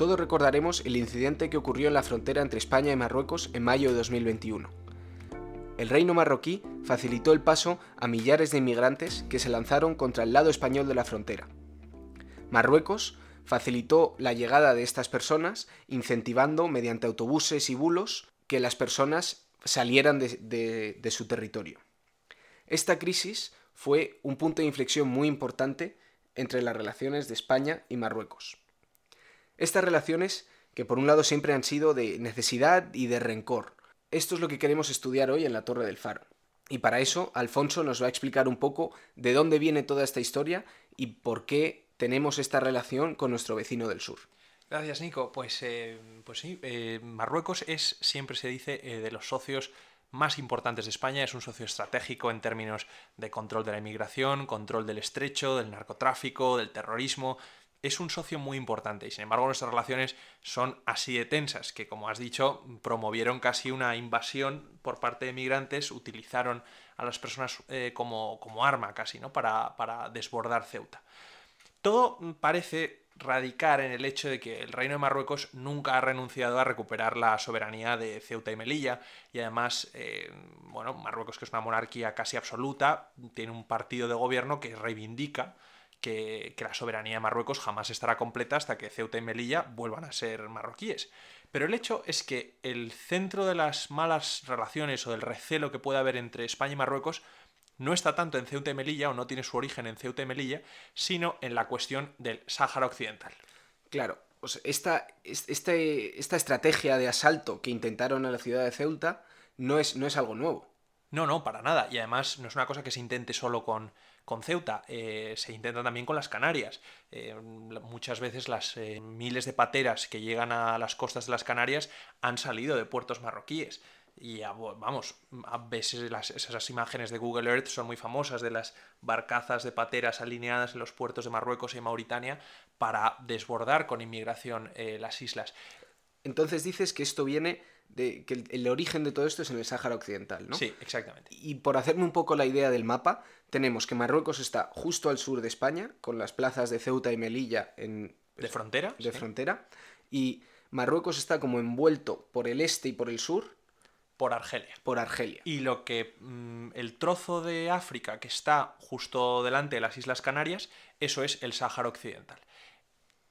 Todos recordaremos el incidente que ocurrió en la frontera entre España y Marruecos en mayo de 2021. El reino marroquí facilitó el paso a millares de inmigrantes que se lanzaron contra el lado español de la frontera. Marruecos facilitó la llegada de estas personas, incentivando mediante autobuses y bulos que las personas salieran de, su territorio. Esta crisis fue un punto de inflexión muy importante entre las relaciones de España y Marruecos. Estas relaciones que por un lado siempre han sido de necesidad y de rencor, esto es lo que queremos estudiar hoy en la Torre del Faro. Y para eso, Alfonso nos va a explicar un poco de dónde viene toda esta historia y por qué tenemos esta relación con nuestro vecino del sur. Gracias, Nico. Pues, eh, pues sí, eh, Marruecos es, siempre se dice, eh, de los socios más importantes de España. Es un socio estratégico en términos de control de la inmigración, control del estrecho, del narcotráfico, del terrorismo es un socio muy importante y sin embargo nuestras relaciones son así de tensas, que como has dicho, promovieron casi una invasión por parte de migrantes, utilizaron a las personas eh, como, como, arma casi, ¿no? Para, para desbordar Ceuta. Todo parece radicar en el hecho de que el Reino de Marruecos nunca ha renunciado a recuperar la soberanía de Ceuta y Melilla y además, eh, bueno, Marruecos que es una monarquía casi absoluta, tiene un partido de gobierno que reivindica que, la soberanía de Marruecos jamás estará completa hasta que Ceuta y Melilla vuelvan a ser marroquíes. Pero el hecho es que el centro de las malas relaciones o del recelo que puede haber entre España y Marruecos no está tanto en Ceuta y Melilla o no tiene su origen en Ceuta y Melilla, sino en la cuestión del Sáhara Occidental. Claro, esta, este, esta estrategia de asalto que intentaron a la ciudad de Ceuta no es, no es algo nuevo. No, no, para nada. Y además no es una cosa que se intente solo con, con Ceuta, eh, se intenta también con las Canarias. Eh, muchas veces las eh, miles de pateras que llegan a las costas de las Canarias han salido de puertos marroquíes. Y vamos, a veces esas imágenes de Google Earth son muy famosas de las barcazas de pateras alineadas en los puertos de Marruecos y Mauritania para desbordar con inmigración las islas. Entonces dices que esto viene de que el, origen de todo esto es en el Sáhara Occidental, ¿no? Sí, exactamente. Y por hacerme un poco la idea del mapa, tenemos que Marruecos está justo al sur de España, con las plazas de Ceuta y Melilla en... ¿De frontera? De frontera. Y Marruecos está como envuelto por el este y por el sur. Por Argelia. Por Argelia. Y lo que... Mm, el trozo de África que está justo delante de las Islas Canarias, eso es el Sáhara Occidental.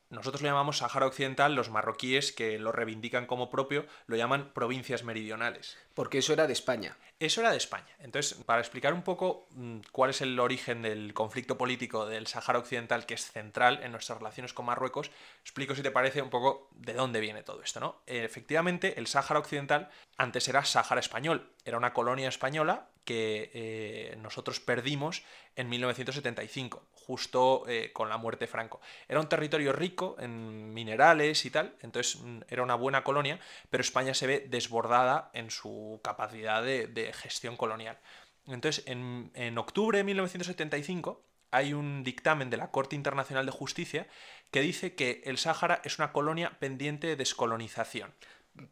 Nosotros lo llamamos Sáhara Occidental, los marroquíes que lo reivindican como propio lo llaman provincias meridionales. Porque eso era de España. Eso era de España. Entonces, para explicar un poco mm, cuál es el origen del conflicto político del Sáhara Occidental, que es central en nuestras relaciones con Marruecos, explico si te parece un poco de dónde viene todo esto, ¿no? Efectivamente, el Sáhara Occidental antes era Sáhara Español, era una colonia española que eh, nosotros perdimos en 1975 justo eh, con la muerte de Franco. Era un territorio rico en minerales y tal, entonces mm, era una buena colonia, pero España se ve desbordada en su capacidad de, gestión colonial. Entonces, en, en octubre de 1975 hay un dictamen de la Corte Internacional de Justicia que dice que el Sáhara es una colonia pendiente de descolonización.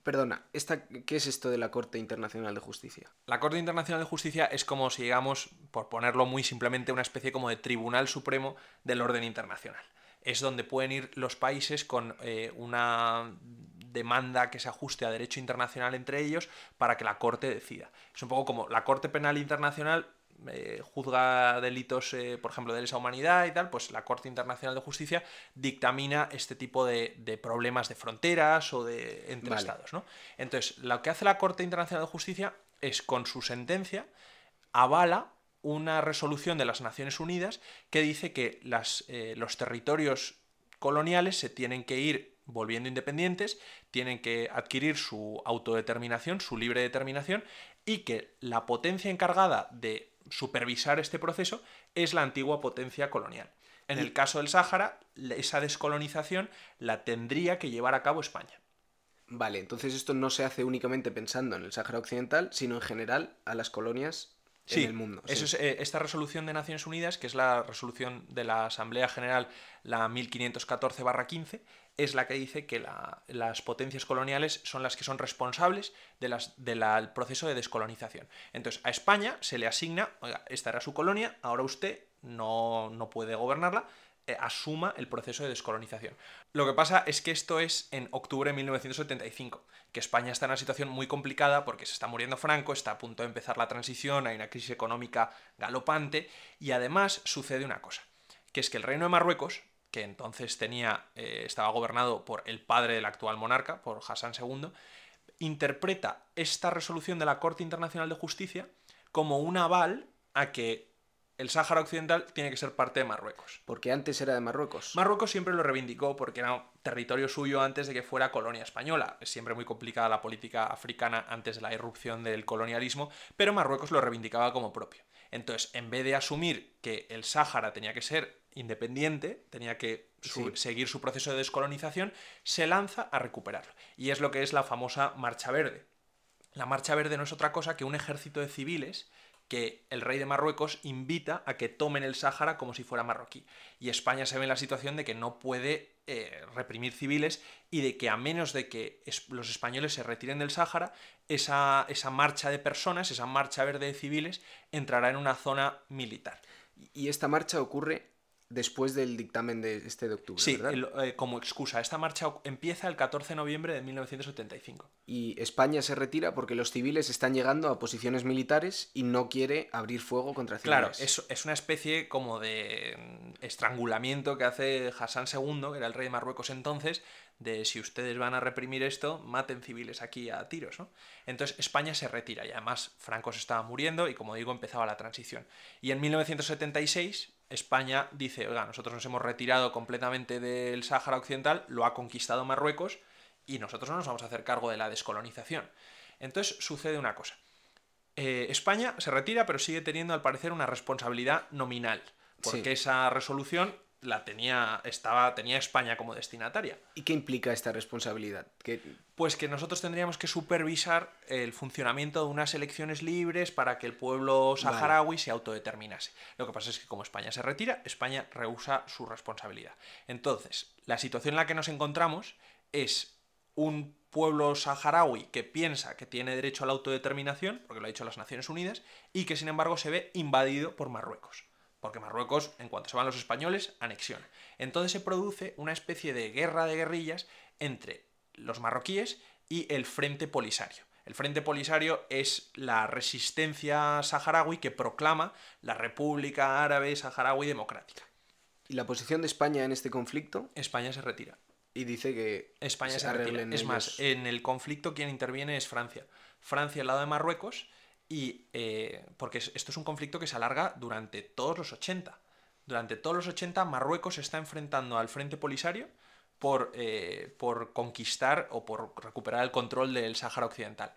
Perdona, ¿esta, ¿qué es esto de la Corte Internacional de Justicia? La Corte Internacional de Justicia es como si digamos, por ponerlo muy simplemente, una especie como de Tribunal Supremo del orden internacional. Es donde pueden ir los países con eh, una demanda que se ajuste a derecho internacional entre ellos para que la Corte decida. Es un poco como la Corte Penal Internacional eh, juzga delitos, eh, por ejemplo, de lesa humanidad y tal, pues la Corte Internacional de Justicia dictamina este tipo de, problemas de fronteras o de entre estados, ¿no? Entonces, lo que hace la Corte Internacional de Justicia es, con su sentencia, avala una resolución de las Naciones Unidas que dice que las, eh, los territorios coloniales se tienen que ir volviendo independientes, tienen que adquirir su autodeterminación, su libre determinación, y que la potencia encargada de supervisar este proceso es la antigua potencia colonial. En el caso del Sáhara, esa descolonización la tendría que llevar a cabo España. Vale, entonces esto no se hace únicamente pensando en el Sáhara Occidental, sino en general a las colonias en el mundo. Eso es eh, esta resolución de Naciones Unidas, que es la resolución de la Asamblea General, la 1514-15, es la que dice que las potencias coloniales son las que son responsables del de proceso de descolonización. Entonces, a España se le asigna, oiga, esta era su colonia, ahora usted no, no puede gobernarla, asuma el proceso de descolonización. Lo que pasa es que esto es en octubre de 1975, que España está en una situación muy complicada porque se está muriendo Franco, está a punto de empezar la transición, hay una crisis económica galopante y además sucede una cosa, que es que el reino de Marruecos, que entonces tenía, eh, estaba gobernado por el padre del actual monarca, por Hassan II, interpreta esta resolución de la Corte Internacional de Justicia como un aval a que el Sáhara Occidental tiene que ser parte de Marruecos. Porque antes era de Marruecos. Marruecos siempre lo reivindicó porque era territorio suyo antes de que fuera colonia española. Es siempre muy complicada la política africana antes de la irrupción del colonialismo, pero Marruecos lo reivindicaba como propio. Entonces, en vez de asumir que el Sáhara tenía que ser independiente, tenía que seguir su proceso de descolonización, se lanza a recuperarlo. Y es lo que es la famosa Marcha Verde. La Marcha Verde no es otra cosa que un ejército de civiles que el rey de Marruecos invita a que tomen el Sáhara como si fuera marroquí. Y España se ve en la situación de que no puede eh, reprimir civiles y de que a menos de que los españoles se retiren del Sáhara, esa, esa marcha de personas, esa marcha verde de civiles, entrará en una zona militar. Y esta marcha ocurre después del dictamen de este de octubre. Sí, eh, como excusa. Esta marcha empieza el 14 de noviembre de 1975. Y España se retira porque los civiles están llegando a posiciones militares y no quiere abrir fuego contra civiles. Claro, es, es una especie como de mm, estrangulamiento que hace Hassan II, que era el rey de Marruecos entonces, de si ustedes van a reprimir esto, maten civiles aquí a tiros, ¿no? Entonces España se retira y además Franco se estaba muriendo y como digo empezaba la transición. Y en 1976 España dice, oiga, nosotros nos hemos retirado completamente del Sáhara Occidental, lo ha conquistado Marruecos y nosotros no nos vamos a hacer cargo de la descolonización. Entonces sucede una cosa. Eh, España se retira pero sigue teniendo al parecer una responsabilidad nominal, porque esa resolución la tenía, estaba, tenía España como destinataria. ¿Y qué implica esta responsabilidad? Pues que nosotros tendríamos que supervisar el funcionamiento de unas elecciones libres para que el pueblo saharaui se autodeterminase. Lo que pasa es que como España se retira, España rehúsa su responsabilidad. Entonces, la situación en la que nos encontramos es un pueblo saharaui que piensa que tiene derecho a la autodeterminación, porque lo ha dicho las Naciones Unidas, y que sin embargo se ve invadido por Marruecos porque Marruecos, en cuanto se van los españoles, anexiona. Entonces se produce una especie de guerra de guerrillas entre los marroquíes y el Frente Polisario. El Frente Polisario es la resistencia saharaui que proclama la República Árabe Saharaui Democrática. ¿Y la posición de España en este conflicto? España se retira. Y dice que España se, retira. Es más, en el conflicto quien interviene es Francia. Francia al lado de Marruecos y eh, porque esto es un conflicto que se alarga durante todos los 80. Durante todos los 80 Marruecos se está enfrentando al Frente Polisario por, eh, por conquistar o por recuperar el control del Sáhara Occidental.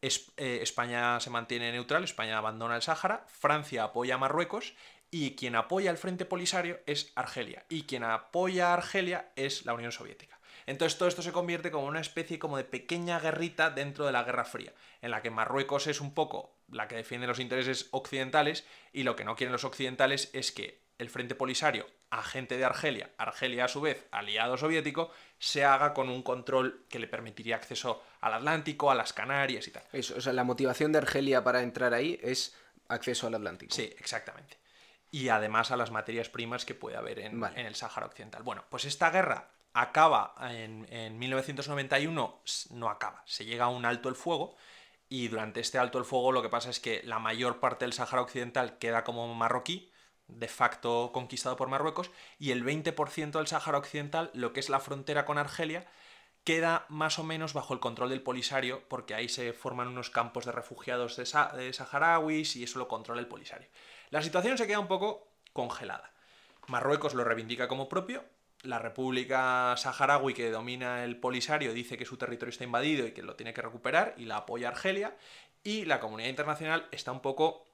Eh, España se mantiene neutral, España abandona el Sáhara, Francia apoya a Marruecos y quien apoya al Frente Polisario es Argelia y quien apoya a Argelia es la Unión Soviética. Entonces todo esto se convierte como una especie como de pequeña guerrita dentro de la Guerra Fría, en la que Marruecos es un poco la que defiende los intereses occidentales y lo que no quieren los occidentales es que el Frente Polisario, agente de Argelia, Argelia a su vez aliado soviético, se haga con un control que le permitiría acceso al Atlántico, a las Canarias y tal. Eso, o sea, la motivación de Argelia para entrar ahí es acceso al Atlántico. Sí, exactamente. Y además a las materias primas que puede haber en, en el Sáhara Occidental. Bueno, pues esta guerra acaba en, 1991, no acaba, se llega a un alto el fuego y durante este alto el fuego lo que pasa es que la mayor parte del Sáhara Occidental queda como marroquí, de facto conquistado por Marruecos, y el 20% del Sáhara Occidental, lo que es la frontera con Argelia, queda más o menos bajo el control del Polisario, porque ahí se forman unos campos de refugiados de, de saharauis y eso lo controla el Polisario. La situación se queda un poco congelada. Marruecos lo reivindica como propio, la República Saharaui que domina el Polisario dice que su territorio está invadido y que lo tiene que recuperar y la apoya Argelia y la comunidad internacional está un poco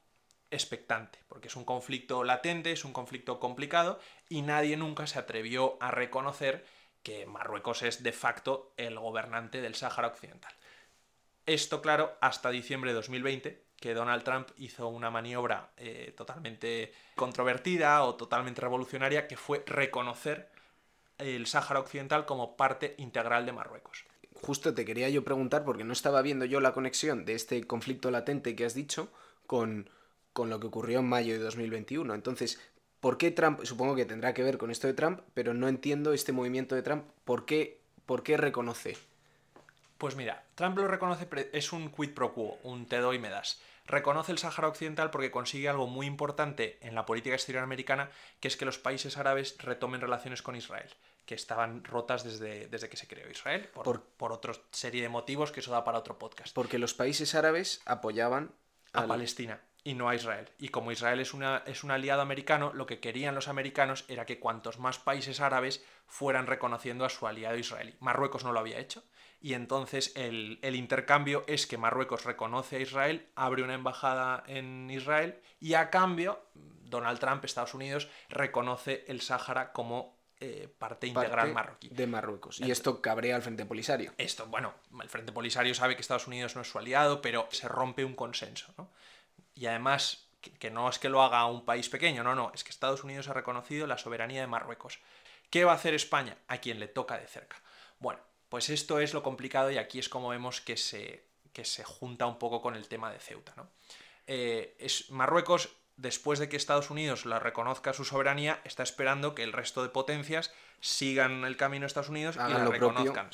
expectante porque es un conflicto latente, es un conflicto complicado y nadie nunca se atrevió a reconocer que Marruecos es de facto el gobernante del Sáhara Occidental. Esto, claro, hasta diciembre de 2020, que Donald Trump hizo una maniobra eh, totalmente controvertida o totalmente revolucionaria, que fue reconocer el Sáhara Occidental como parte integral de Marruecos. Justo te quería yo preguntar, porque no estaba viendo yo la conexión de este conflicto latente que has dicho con, con lo que ocurrió en mayo de 2021. Entonces, ¿Por qué Trump, supongo que tendrá que ver con esto de Trump, pero no entiendo este movimiento de Trump, ¿por qué, por qué reconoce? Pues mira, Trump lo reconoce, es un quid pro quo, un te doy y me das. Reconoce el Sáhara Occidental porque consigue algo muy importante en la política exterior americana, que es que los países árabes retomen relaciones con Israel, que estaban rotas desde, desde que se creó Israel, por, por, otra serie de motivos que eso da para otro podcast. Porque los países árabes apoyaban a Palestina y no a Israel. Y como Israel es, una, es un aliado americano, lo que querían los americanos era que cuantos más países árabes fueran reconociendo a su aliado israelí. Marruecos no lo había hecho. Y entonces el, intercambio es que Marruecos reconoce a Israel, abre una embajada en Israel y a cambio Donald Trump, Estados Unidos, reconoce el Sáhara como eh, parte integral marroquí. De Marruecos. Y esto cabrea al Frente Polisario. Esto, bueno, el Frente Polisario sabe que Estados Unidos no es su aliado, pero se rompe un consenso. ¿no? y además que, no es que lo haga un país pequeño, no, no, es que Estados Unidos ha reconocido la soberanía de Marruecos. ¿Qué va a hacer España? A quien le toca de cerca. Bueno, pues esto es lo complicado y aquí es como vemos que se, que se junta un poco con el tema de Ceuta. ¿no? Eh, es, Marruecos, después de que Estados Unidos la reconozca su soberanía, está esperando que el resto de potencias sigan el camino de Estados Unidos y la reconozcan.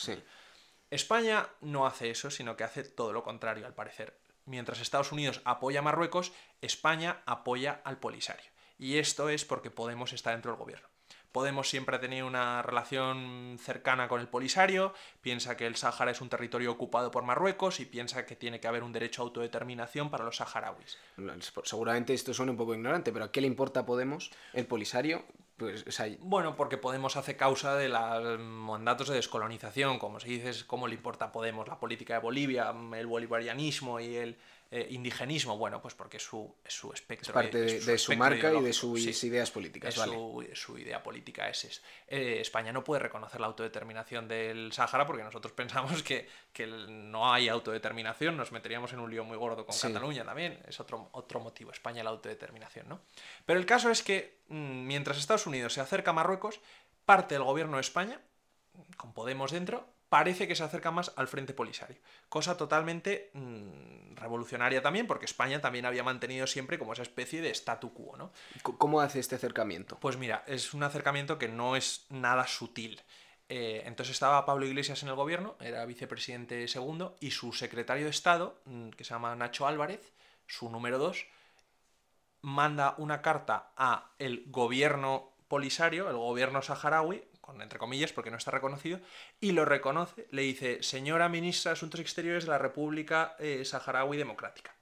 España no hace eso, sino que hace todo lo contrario, al parecer mientras Estados Unidos apoya a Marruecos, España apoya al Polisario. Y esto es porque Podemos está dentro del gobierno. Podemos siempre ha tenido una relación cercana con el Polisario, piensa que el Sáhara es un territorio ocupado por Marruecos y piensa que tiene que haber un derecho a autodeterminación para los saharauis. Seguramente esto suena un poco ignorante, pero ¿a qué le importa a Podemos el Polisario? Pues, Bueno, porque Podemos hace causa de los mandatos de descolonización, como se dice, cómo le importa a Podemos la política de Bolivia, el bolivarianismo y el eh, indigenismo, bueno, pues porque es su, su espectro. Es parte de, su, marca y de sus ideas políticas. su, idea política es, es eh, España no puede reconocer la autodeterminación del Sáhara porque nosotros pensamos que, que, no hay autodeterminación, nos meteríamos en un lío muy gordo con Cataluña también, es otro, otro motivo, España la autodeterminación, ¿no? Pero el caso es que mm, mientras Estados Unidos se acerca a Marruecos, parte del gobierno de España, con Podemos dentro, parece que se acerca más al Frente Polisario. Cosa totalmente mm, revolucionaria también, porque España también había mantenido siempre como esa especie de statu quo, ¿no? ¿Cómo hace este acercamiento? Pues mira, es un acercamiento que no es nada sutil. Eh, entonces estaba Pablo Iglesias en el gobierno, era vicepresidente segundo, y su secretario de Estado, mm, que se llama Nacho Álvarez, su número dos, manda una carta a el gobierno polisario, el gobierno saharaui, con entre comillas porque no está reconocido, y lo reconoce, le dice, señora ministra de Asuntos Exteriores de la República eh, Saharaui Democrática.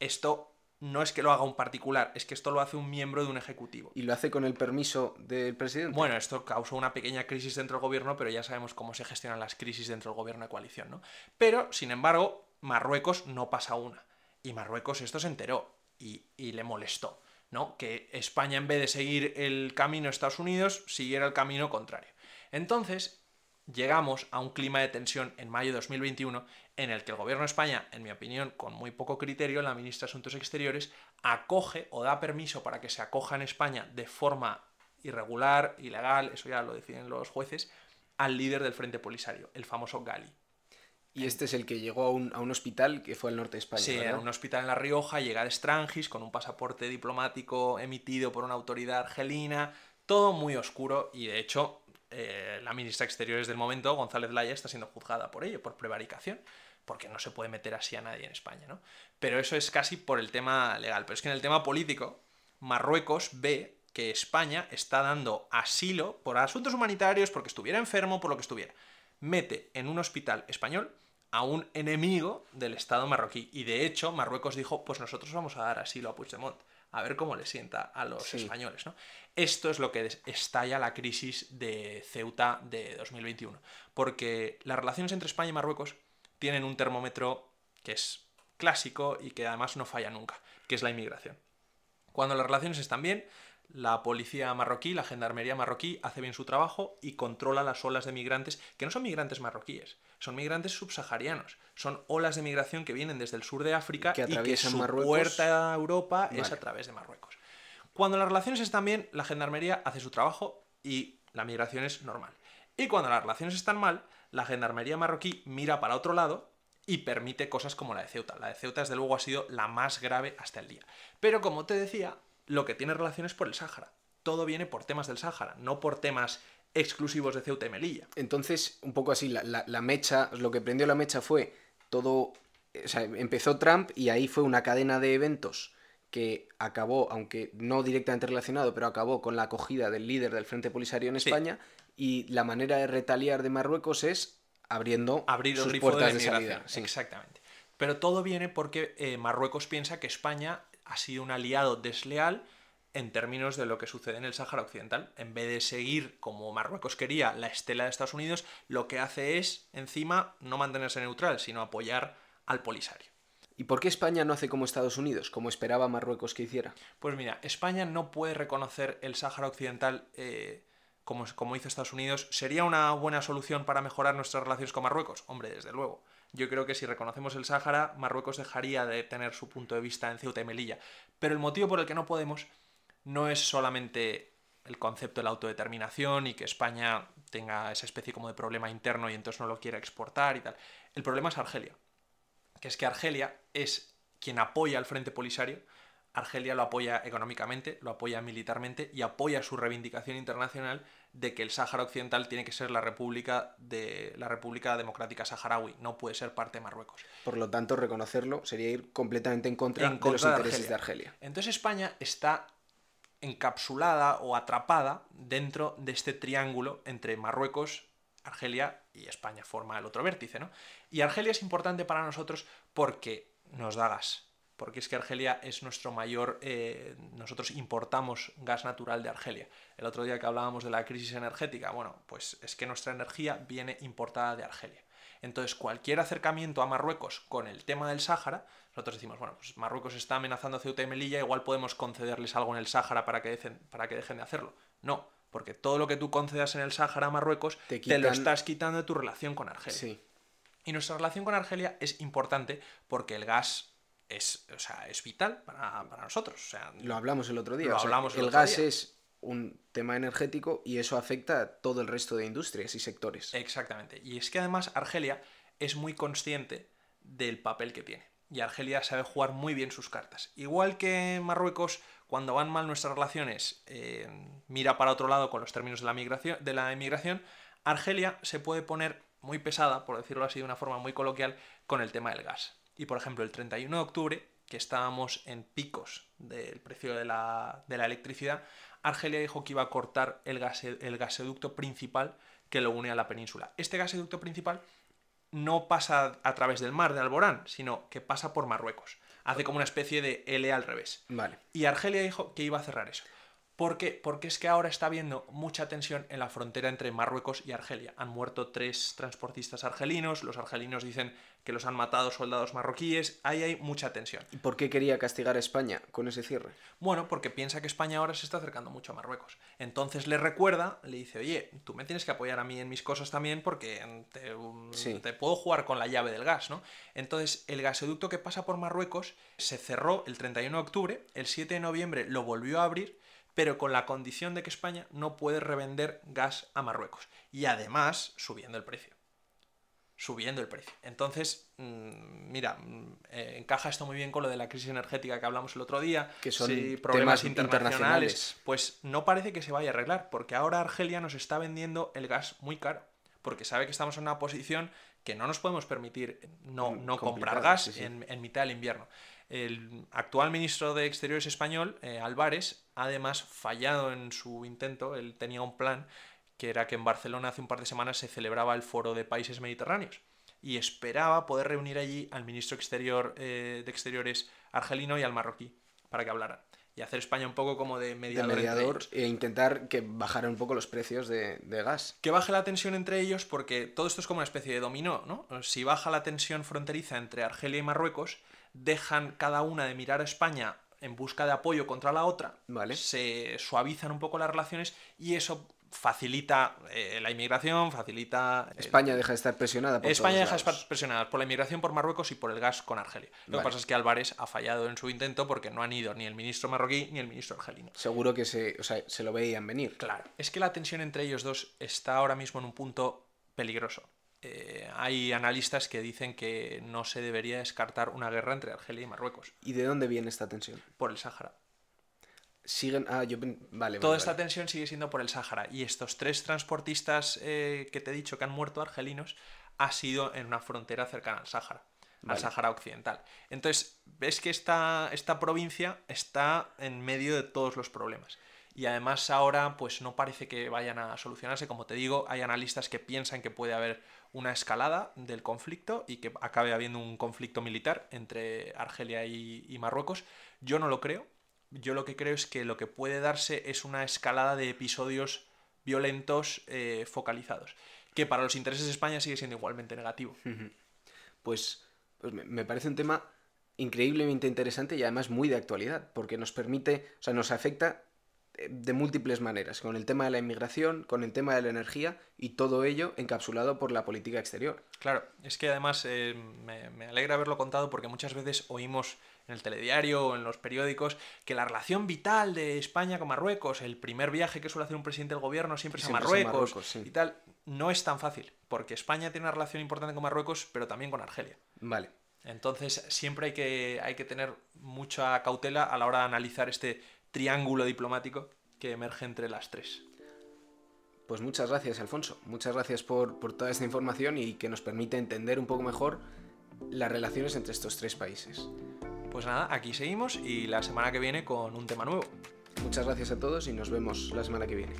Esto no es que lo haga un particular, es que esto lo hace un miembro de un ejecutivo. ¿Y lo hace con el permiso del presidente? Bueno, esto causó una pequeña crisis dentro del gobierno, pero ya sabemos cómo se gestionan las crisis dentro del gobierno de coalición, ¿no? Pero, sin embargo, Marruecos no pasa una. Y Marruecos esto se enteró y, y le molestó. ¿No? Que España, en vez de seguir el camino de Estados Unidos, siguiera el camino contrario. Entonces, llegamos a un clima de tensión en mayo de 2021 en el que el gobierno de España, en mi opinión, con muy poco criterio, la ministra de Asuntos Exteriores, acoge o da permiso para que se acoja en España de forma irregular, ilegal, eso ya lo deciden los jueces, al líder del Frente Polisario, el famoso Gali. Y este es el que llegó a un, hospital que fue al norte de España. Sí, a un hospital en La Rioja, llega de Strangis con un pasaporte diplomático emitido por una autoridad argelina, todo muy oscuro y de hecho eh, la ministra de Exteriores del momento, González Laya, está siendo juzgada por ello, por prevaricación, porque no se puede meter así a nadie en España, ¿no? Pero eso es casi por el tema legal. Pero es que en el tema político, Marruecos ve que España está dando asilo por asuntos humanitarios, porque estuviera enfermo, por lo que estuviera. Mete en un hospital español a un enemigo del Estado marroquí. Y de hecho, Marruecos dijo, pues nosotros vamos a dar asilo a Puigdemont, a ver cómo le sienta a los españoles. ¿no? Esto es lo que estalla la crisis de Ceuta de 2021. Porque las relaciones entre España y Marruecos tienen un termómetro que es clásico y que además no falla nunca, que es la inmigración. Cuando las relaciones están bien, la policía marroquí, la gendarmería marroquí, hace bien su trabajo y controla las olas de migrantes, que no son migrantes marroquíes, son migrantes subsaharianos. Son olas de migración que vienen desde el sur de África y que su puerta a Europa es a través de Marruecos. Cuando las relaciones están bien, la gendarmería hace su trabajo y la migración es normal. Y cuando las relaciones están mal, la gendarmería marroquí mira para otro lado y permite cosas como la de Ceuta. La de Ceuta, desde luego, ha sido la más grave hasta el día. Pero como te decía, lo que tiene relaciones por el Sáhara. todo viene por temas del Sáhara, no por temas exclusivos de Ceuta y Melilla. Entonces, un poco así, la, la, la mecha, lo que prendió la mecha fue todo, o sea, empezó Trump y ahí fue una cadena de eventos que acabó, aunque no directamente relacionado, pero acabó con la acogida del líder del Frente Polisario en Sí. España y la manera de retaliar de Marruecos es abriendo abrir el sus de puertas de, inmigración. salida. sí. Exactamente. Pero todo viene porque eh, Marruecos piensa que España ha sido un aliado desleal en términos de lo que sucede en el Sáhara Occidental. En vez de seguir, como Marruecos quería, la estela de Estados Unidos, lo que hace es, encima, no mantenerse neutral, sino apoyar al Polisario. ¿Y por qué España no hace como Estados Unidos, como esperaba Marruecos que hiciera? Pues mira, España no puede reconocer el Sáhara Occidental eh, como, como hizo Estados Unidos. ¿Sería una buena solución para mejorar nuestras relaciones con Marruecos? Hombre, desde luego. Yo creo que si reconocemos el Sáhara, Marruecos dejaría de tener su punto de vista en Ceuta y Melilla. Pero el motivo por el que no podemos no es solamente el concepto de la autodeterminación y que España tenga esa especie como de problema interno y entonces no lo quiera exportar y tal. El problema es Argelia. Que es que Argelia es quien apoya al Frente Polisario. Argelia lo apoya económicamente, lo apoya militarmente y apoya su reivindicación internacional de que el Sáhara Occidental tiene que ser la República de la República Democrática Saharaui, no puede ser parte de Marruecos. Por lo tanto, reconocerlo sería ir completamente en contra, En de los de intereses de Argelia. Entonces España está encapsulada o atrapada dentro de este triángulo entre Marruecos, Argelia y España forma el otro vértice, ¿no? Y Argelia es importante para nosotros porque nos da gas. Porque es que Argelia es nuestro mayor. eh, nosotros importamos gas natural de Argelia. El otro día que hablábamos de la crisis energética, bueno, pues es que nuestra energía viene importada de Argelia. Entonces, cualquier acercamiento a Marruecos con el tema del Sáhara, nosotros decimos, bueno, pues Marruecos está amenazando a Ceuta y Melilla, igual podemos concederles algo en el Sáhara para que, dejen, para que dejen de hacerlo. No, porque todo lo que tú concedas en el Sáhara a Marruecos Te te, lo estás quitando de tu relación con Argelia. Sí. Y nuestra relación con Argelia es importante porque el gas es, o sea, es vital para, para nosotros. O sea, Lo hablamos el otro día. Lo o sea, hablamos el gas día. es un tema energético y eso afecta a todo el resto de industrias y sectores. Exactamente. Y es que además Argelia es muy consciente del papel que tiene. Y Argelia sabe jugar muy bien sus cartas. Igual que Marruecos, cuando van mal nuestras relaciones, eh, mira para otro lado con los términos de la, migración, de la emigración, Argelia se puede poner muy pesada, por decirlo así de una forma muy coloquial, con el tema del gas. Y por ejemplo, el 31 de octubre, que estábamos en picos del precio de la, de la electricidad, Argelia dijo que iba a cortar el, gase- el gasoducto principal que lo une a la península. Este gasoducto principal no pasa a través del mar de Alborán, sino que pasa por Marruecos. Hace como una especie de L al revés. Vale. Y Argelia dijo que iba a cerrar eso. ¿Por qué? Porque es que ahora está habiendo mucha tensión en la frontera entre Marruecos y Argelia. Han muerto tres transportistas argelinos, los argelinos dicen que los han matado soldados marroquíes, ahí hay mucha tensión. ¿Y por qué quería castigar a España con ese cierre? Bueno, porque piensa que España ahora se está acercando mucho a Marruecos. Entonces le recuerda, le dice, oye, tú me tienes que apoyar a mí en mis cosas también porque te, um, Sí. te puedo jugar con la llave del gas, ¿no? Entonces el gasoducto que pasa por Marruecos se cerró el 31 de octubre, el 7 de noviembre lo volvió a abrir, pero con la condición de que España no puede revender gas a Marruecos. Y además subiendo el precio subiendo el precio. Entonces, mm, mira, mm, eh, encaja esto muy bien con lo de la crisis energética que hablamos el otro día, Que son sí, problemas temas internacionales. internacionales. Pues no parece que se vaya a arreglar, porque ahora Argelia nos está vendiendo el gas muy caro, porque sabe que estamos en una posición que no nos podemos permitir no, Mm, no comprar gas sí, sí. En, en mitad del invierno. El actual ministro de Exteriores español, eh, Álvarez, ha además fallado en su intento. Él tenía un plan que era que en Barcelona hace un par de semanas se celebraba el foro de países mediterráneos y esperaba poder reunir allí al ministro exterior, eh, de Exteriores argelino y al marroquí para que hablaran y hacer España un poco como de De mediador. entre mediador e intentar que bajaran un poco los precios de, de gas. Que baje la tensión entre ellos porque todo esto es como una especie de dominó, ¿no? Si baja la tensión fronteriza entre Argelia y Marruecos, dejan cada una de mirar a España en busca de apoyo contra la otra, Vale. se suavizan un poco las relaciones y eso facilita eh, la inmigración, facilita... eh, España deja de estar presionada por España deja de estar presionada por la inmigración por Marruecos y por el gas con Argelia. Lo Vale. que pasa es que Álvarez ha fallado en su intento porque no han ido ni el ministro marroquí ni el ministro argelino. Seguro que se, o sea, se lo veían venir. Claro, es que la tensión entre ellos dos está ahora mismo en un punto peligroso. Eh, hay analistas que dicen que no se debería descartar una guerra entre Argelia y Marruecos ¿Y de dónde viene esta tensión? por el Sáhara. siguen. Ah, yo. Vale. Toda vale. esta tensión sigue siendo por el Sáhara. Y estos tres transportistas eh, que te he dicho que han muerto argelinos ha sido en una frontera cercana al Sáhara, Vale. al Sáhara Occidental. Entonces, ves que esta, esta provincia está en medio de todos los problemas. Y además ahora pues no parece que vayan a solucionarse. Como te digo, hay analistas que piensan que puede haber una escalada del conflicto y que acabe habiendo un conflicto militar entre Argelia y, Marruecos. Yo no lo creo. Yo lo que creo es que lo que puede darse es una escalada de episodios violentos eh, focalizados. Que para los intereses de España sigue siendo igualmente negativo. Pues, pues me, parece un tema increíblemente interesante y además muy de actualidad, porque nos permite, o sea, nos afecta de múltiples maneras, con el tema de la inmigración, con el tema de la energía y todo ello encapsulado por la política exterior. Claro, es que además eh, me, me alegra haberlo contado porque muchas veces oímos en el telediario o en los periódicos que la relación vital de España con Marruecos, el primer viaje que suele hacer un presidente del gobierno siempre es a Siempre es a Marruecos, Marruecos, sí. y tal, no es tan fácil, porque España tiene una relación importante con Marruecos, pero también con Argelia. Vale, Entonces siempre hay que, hay que tener mucha cautela a la hora de analizar este triángulo diplomático que emerge entre las tres. pues muchas gracias Alfonso, muchas gracias por, por toda esta información y que nos permite entender un poco mejor las relaciones entre estos tres países. Pues nada, aquí seguimos y la semana que viene con un tema nuevo. Muchas gracias a todos y nos vemos la semana que viene.